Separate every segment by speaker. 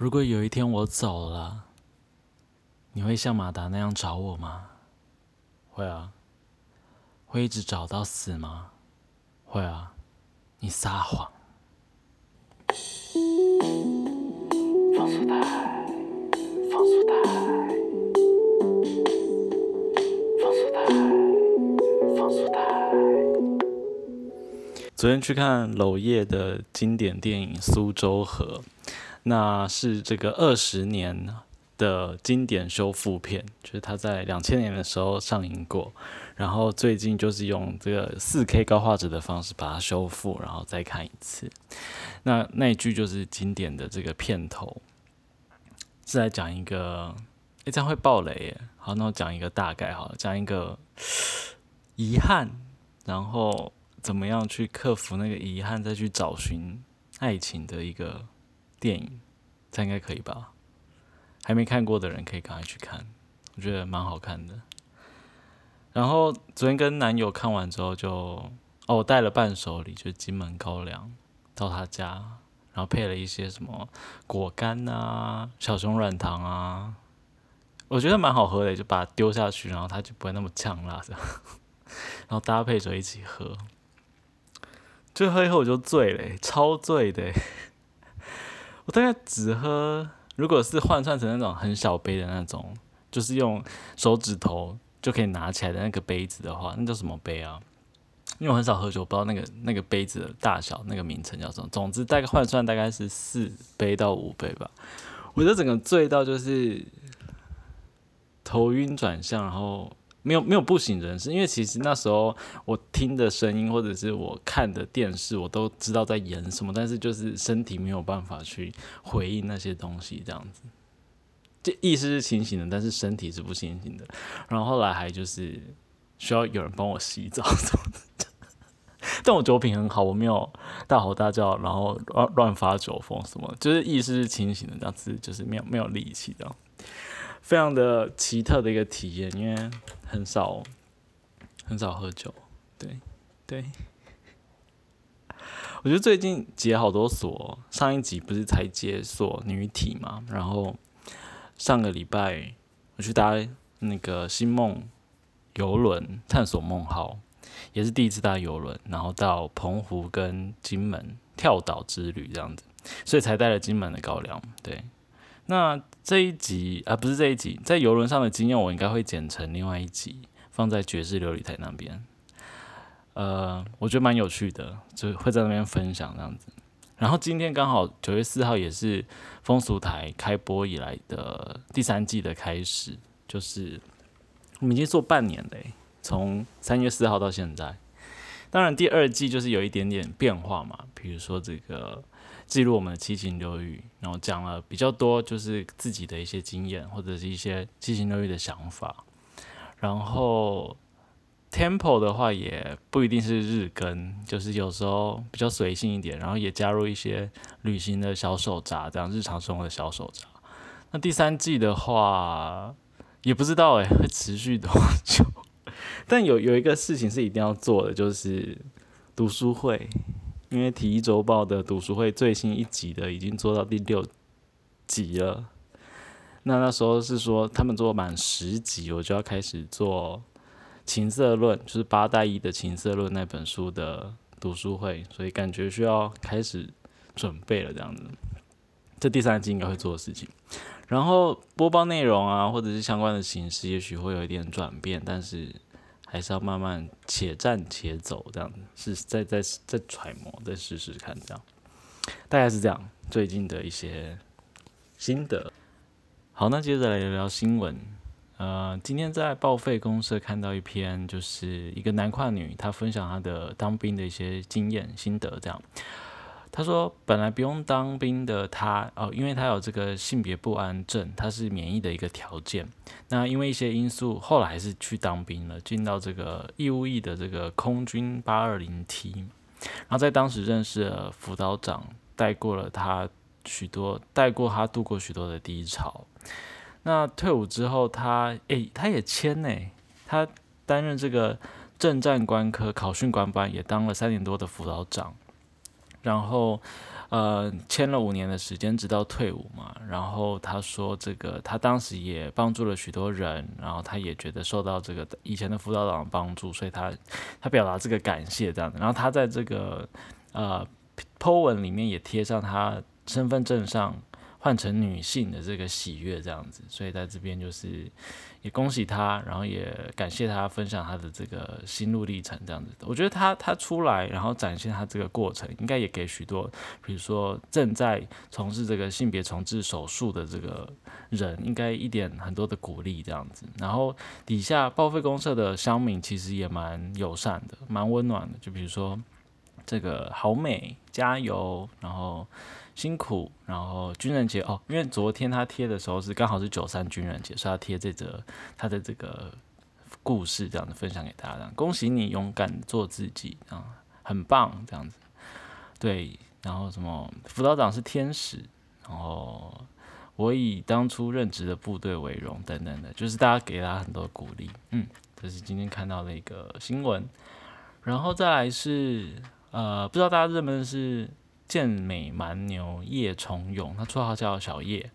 Speaker 1: 如果有一天我走了，你会像马达那样找我吗？会啊。会一直找到死吗？会啊。你撒谎。放速带，放速带，放速带，放速带。昨天去看娄烨的经典电影《苏州河》，那是这个二十年的经典修复片，就是他在两千年的时候上映过。然后最近就是用这个四 K 高画质的方式把它修复，然后再看一次。那那一句就是经典的这个片头，是来讲一个，哎，这样会爆雷耶。好，那我讲一个大概好，讲一个遗憾，然后怎么样去克服那个遗憾，再去找寻爱情的一个电影，这应该可以吧？还没看过的人可以赶快去看，我觉得蛮好看的。然后昨天跟男友看完之后，就哦，带了伴手礼，就是金门高粱到他家，然后配了一些什么果干啊、小熊软糖啊，我觉得蛮好喝的，就把它丢下去，然后它就不会那么呛辣的，然后搭配着一起喝，就喝以后我就醉了，超醉的，我大概只喝，如果是换算成那种很小杯的那种，就是用手指头。就可以拿起来的那个杯子的话，那叫什么杯啊？因为我很少喝酒，不知道那个那个杯子的大小，那个名称叫什么。总之，大概换算大概是四杯到五杯吧。我就整个醉到就是头晕转向，然后没有没有不省人事。因为其实那时候我听的声音或者是我看的电视，我都知道在演什么，但是就是身体没有办法去回应那些东西，这样子。这意识是清醒的，但是身体是不清醒的。然后后来还就是需要有人帮我洗澡什么的。但我酒品很好，我没有大吼大叫，然后乱乱发酒疯什么，就是意识是清醒的，这样子就是没有没有力气这样。非常的奇特的一个体验，因为很少很少喝酒。对对，我觉得最近解好多锁，上一集不是才解锁女体嘛，然后。上个礼拜我去搭那个星梦游轮探索梦号，也是第一次搭游轮，然后到澎湖跟金门跳岛之旅这样子，所以才带了金门的高粱。对，那这一集啊不是这一集，在游轮上的经验我应该会剪成另外一集，放在爵士琉璃台那边。呃，我觉得蛮有趣的，就会在那边分享这样子。然后今天刚好九月四号也是风俗台开播以来的第三季的开始，就是我们已经做半年嘞，从三月四号到现在。当然第二季就是有一点点变化嘛，比如说这个记录我们的七情六欲，然后讲了比较多就是自己的一些经验或者是一些七情六欲的想法，然后。Temple 的话也不一定是日更，就是有时候比较随性一点，然后也加入一些旅行的小手札，这样日常生活的小手札。那第三季的话也不知道诶，会持续多久？但有有一个事情是一定要做的，就是读书会，因为《体育周报》的读书会最新一集的已经做到第六集了。那那时候是说他们做满十集，我就要开始做。情色论就是八代一的情色论那本书的读书会，所以感觉需要开始准备了这样子。这第三季应该会做的事情，然后播报内容啊，或者是相关的形式，也许会有一点转变，但是还是要慢慢且战且走这样子，是再再再揣摩，再试试看这样，大概是这样。最近的一些心得。好，那接着来聊聊新闻。呃，今天在报废公社看到一篇，就是一个男跨女，她分享她的当兵的一些经验心得。这样，他说本来不用当兵的他，哦，因为他有这个性别不安症，他是免疫的一个条件。那因为一些因素，后来还是去当兵了，进到这个义务役的这个空军八二零 T。然后在当时认识了辅导长，带过了他许多，带过他度过许多的低潮。那退伍之后，他诶，他也签呢，他担任这个政战官科考训官班，也当了三年多的辅导长。然后，呃，签了五年的时间，直到退伍嘛。然后他说，这个他当时也帮助了许多人，然后他也觉得受到这个以前的辅导长的帮助，所以他他表达这个感谢这样子。然后他在这个呃 po 文里面也贴上他身份证上。换成女性的这个喜悦这样子，所以在这边就是也恭喜他，然后也感谢他分享他的这个心路历程这样子。我觉得他他出来，然后展现他这个过程，应该也给许多，比如说正在从事这个性别重置手术的这个人，应该一点很多的鼓励这样子。然后底下报废公社的乡民其实也蛮友善的，蛮温暖的。就比如说这个好美，加油，然后。辛苦，然后军人节哦，因为昨天他贴的时候是刚好是九三军人节，所以他贴这则他的这个故事，这样子分享给大家。恭喜你勇敢做自己啊，很棒这样子。对，然后什么辅导长是天使，然后我以当初任职的部队为荣等等的，就是大家给他很多鼓励。嗯，这是今天看到的一个新闻。然后再来是呃，不知道大家认不认识。健美蛮牛叶崇勇，他绰号叫小叶。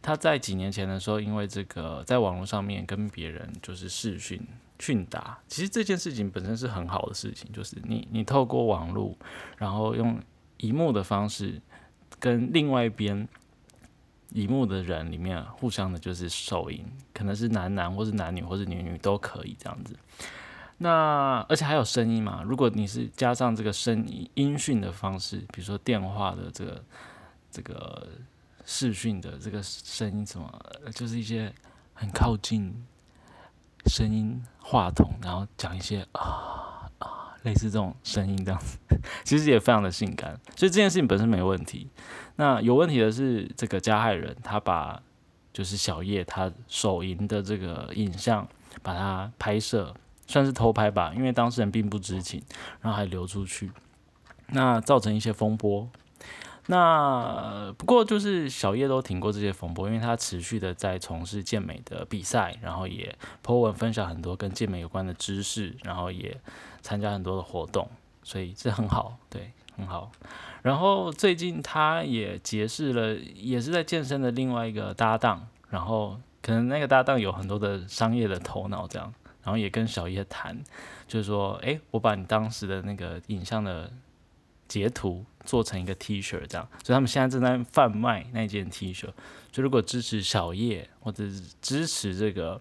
Speaker 1: 他在几年前的时候，因为这个在网络上面跟别人就是视讯训打，其实这件事情本身是很好的事情，就是你你透过网络，然后用荧幕的方式跟另外一边荧幕的人里面互相的就是手淫，可能是男男或是男女或是女女都可以这样子。那而且还有声音嘛？如果你是加上这个声音音讯的方式，比如说电话的这个这个视讯的这个声音，什么就是一些很靠近声音话筒，然后讲一些啊啊类似这种声音这样子，其实也非常的性感。所以这件事情本身没问题。那有问题的是这个加害人，他把就是小叶他手淫的这个影像把它拍摄。算是偷拍吧，因为当事人并不知情，然后还流出去，那造成一些风波。那不过就是小叶都挺过这些风波，因为他持续的在从事健美的比赛，然后也 po 文分享很多跟健美有关的知识，然后也参加很多的活动，所以这很好，对，很好。然后最近他也结识了，也是在健身的另外一个搭档，然后可能那个搭档有很多的商业的头脑，这样。然后也跟小叶谈，就是说，哎，我把你当时的那个影像的截图做成一个 T 恤，这样，所以他们现在正在贩卖那件 T 恤。就如果支持小叶，或者支持这个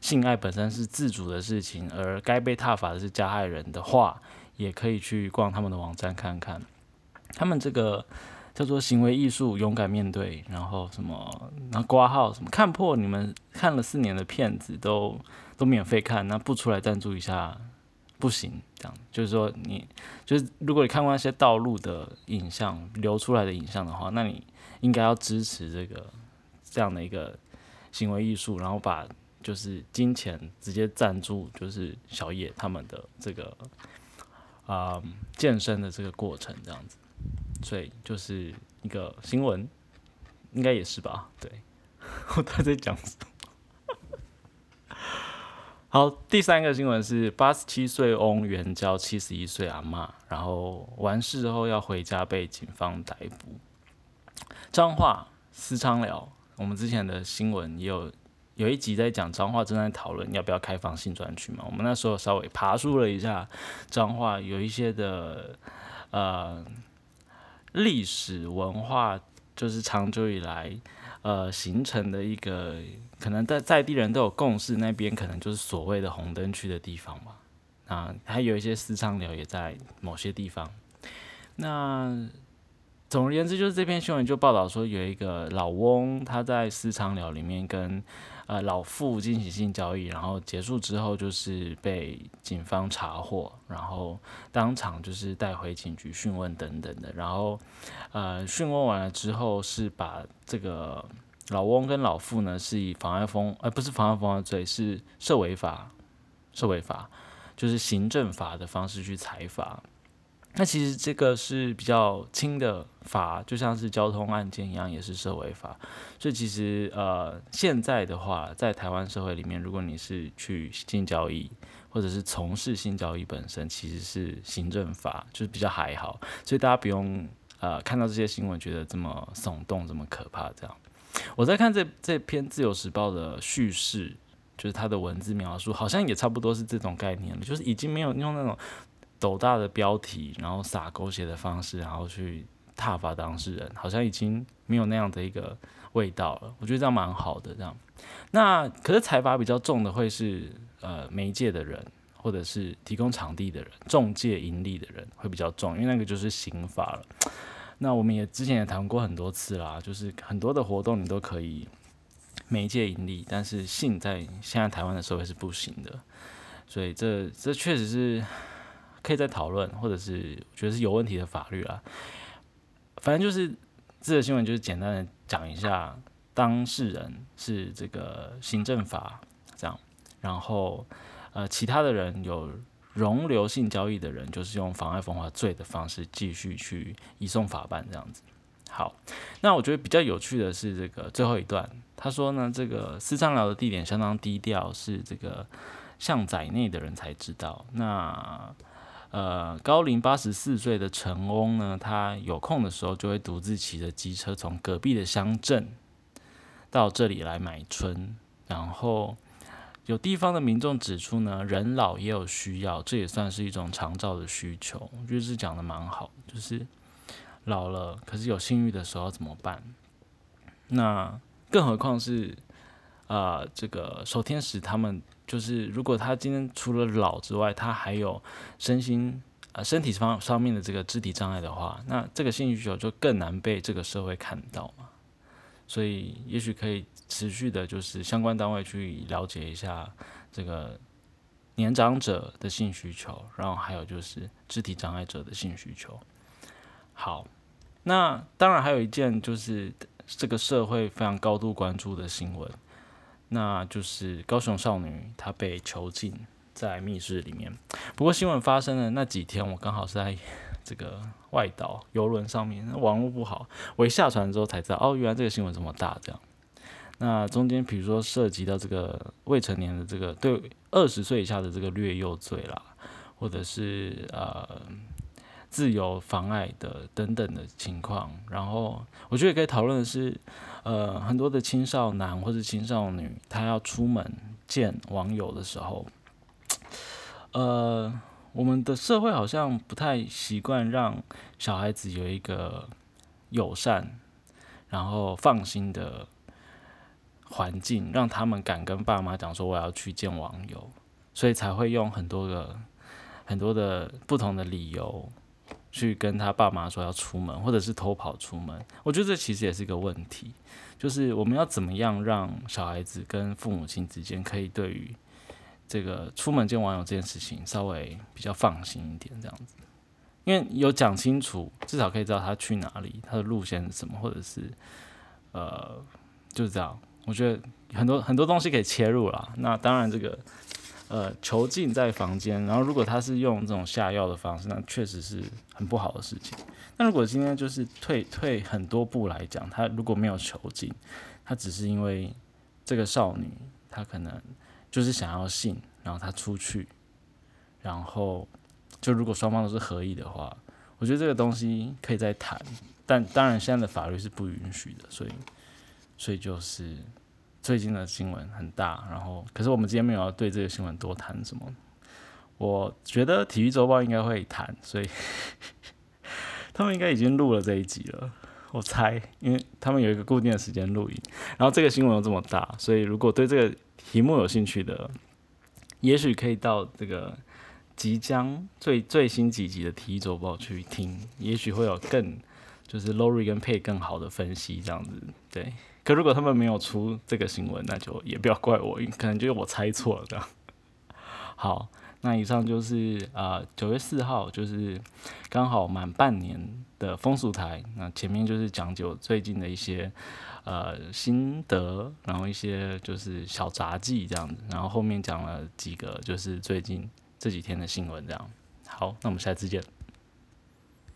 Speaker 1: 性爱本身是自主的事情，而该被踏伐的是加害人的话，也可以去逛他们的网站看看。他们这个叫做行为艺术，勇敢面对，然后什么，然后挂号什么，看破你们看了四年的片子都。都免费看，那不出来赞助一下不行，这样就是说你就是如果你看过那些道路的影像流出来的影像的话，那你应该要支持这个这样的一个行为艺术，然后把就是金钱直接赞助，就是小野他们的这个啊健身的这个过程这样子，所以就是一个新闻，应该也是吧？对，我他在讲什么？好，第三个新闻是八十七岁翁援交七十一岁阿妈，然后完事后要回家被警方逮捕。彰化私昌寮，我们之前的新闻也有有一集在讲彰化正在讨论要不要开放性专区嘛，我们那时候稍微爬梳了一下彰化有一些的呃历史文化，就是长久以来。呃，形成的一个可能在在地人都有共识，那边可能就是所谓的红灯区的地方吧。啊，还有一些私娼寮也在某些地方。那总而言之，就是这篇新闻就报道说，有一个老翁他在私娼寮里面跟。呃，老妇进行性交易，然后结束之后就是被警方查获，然后当场就是带回警局讯问等等的，然后呃讯问完了之后是把这个老翁跟老妇呢是以妨碍风呃不是妨碍风化罪是涉违法，涉违法就是行政法的方式去裁罚。那其实这个是比较轻的罚，就像是交通案件一样，也是社会法。所以其实呃，现在的话，在台湾社会里面，如果你是去性交易，或者是从事性交易本身，其实是行政法，就是比较还好。所以大家不用呃看到这些新闻觉得这么耸动、这么可怕。这样，我在看这这篇《自由时报》的叙事，就是它的文字描述，好像也差不多是这种概念了，就是已经没有用那种斗大的标题，然后撒狗血的方式，然后去挞伐当事人，好像已经没有那样的一个味道了。我觉得这样蛮好的，这样。那可是财阀比较重的会是呃媒介的人。或者是提供场地的人、中介盈利的人会比较重，因为那个就是刑法了。那我们也之前也谈过很多次啦，就是很多的活动你都可以媒介盈利，但是性在现在台湾的社会是不行的，所以这这确实是可以再讨论，或者是觉得是有问题的法律啦。反正就是这个新闻就是简单的讲一下，当事人是这个行政法这样，然后。呃，其他的人有容留性交易的人，就是用妨碍风化罪的方式继续去移送法办这样子。好，那我觉得比较有趣的是这个最后一段，他说呢，这个私商聊的地点相当低调，是这个巷仔内的人才知道。那呃，高龄八十四岁的陈翁呢，他有空的时候就会独自骑着机车从隔壁的乡镇到这里来买春，然后。有地方的民众指出呢，人老也有需要，这也算是一种长照的需求。就是讲的蛮好，就是老了，可是有性欲的时候怎么办？那更何况是啊，这个守天使他们，就是如果他今天除了老之外，他还有身心啊身体方上面的这个肢体障碍的话，那这个性需求就更难被这个社会看到嘛。所以也许可以。持续的，就是相关单位去了解一下这个年长者的性需求，然后还有就是肢体障碍者的性需求。好，那当然还有一件就是这个社会非常高度关注的新闻，那就是高雄少女她被囚禁在密室里面。不过新闻发生的那几天，我刚好是在 这个外岛游轮上面，网络不好，我一下船之后才知道，哦，原来这个新闻这么大，这样。那中间，比如说涉及到这个未成年的这个对二十岁以下的这个虐幼罪啦，或者是呃自由妨碍的等等的情况，然后我觉得也可以讨论的是，呃，很多的青少男或者青少女，他要出门见网友的时候，呃，我们的社会好像不太习惯让小孩子有一个友善，然后放心的。环境让他们敢跟爸妈讲说我要去见网友，所以才会用很多个很多的不同的理由去跟他爸妈说要出门，或者是偷跑出门。我觉得这其实也是一个问题，就是我们要怎么样让小孩子跟父母亲之间可以对于这个出门见网友这件事情稍微比较放心一点，这样子，因为有讲清楚，至少可以知道他去哪里，他的路线是什么，或者是呃就是这样。我觉得很多很多东西可以切入了。那当然，这个呃囚禁在房间，然后如果他是用这种下药的方式，那确实是很不好的事情。那如果今天就是退退很多步来讲，他如果没有囚禁，他只是因为这个少女她可能就是想要性，然后他出去，然后就如果双方都是合意的话，我觉得这个东西可以再谈。但当然现在的法律是不允许的，所以所以就是。最近的新闻很大，然后可是我们今天没有要对这个新闻多谈什么。我觉得体育周报应该会谈，所以 他们应该已经录了这一集了。我猜，因为他们有一个固定的时间录音。然后这个新闻又这么大，所以如果对这个题目有兴趣的，也许可以到这个即将最最新几集的体育周报去听，也许会有更就是 Lori 跟 Pay 更好的分析这样子，对。可如果他们没有出这个新闻，那就也不要怪我，可能就是我猜错了这样。好，那以上就是啊九月四号，就是刚好满半年的风俗台。那前面就是讲究最近的一些呃心得，然后一些就是小杂技这样子，然后后面讲了几个就是最近这几天的新闻这样。好，那我们下次见。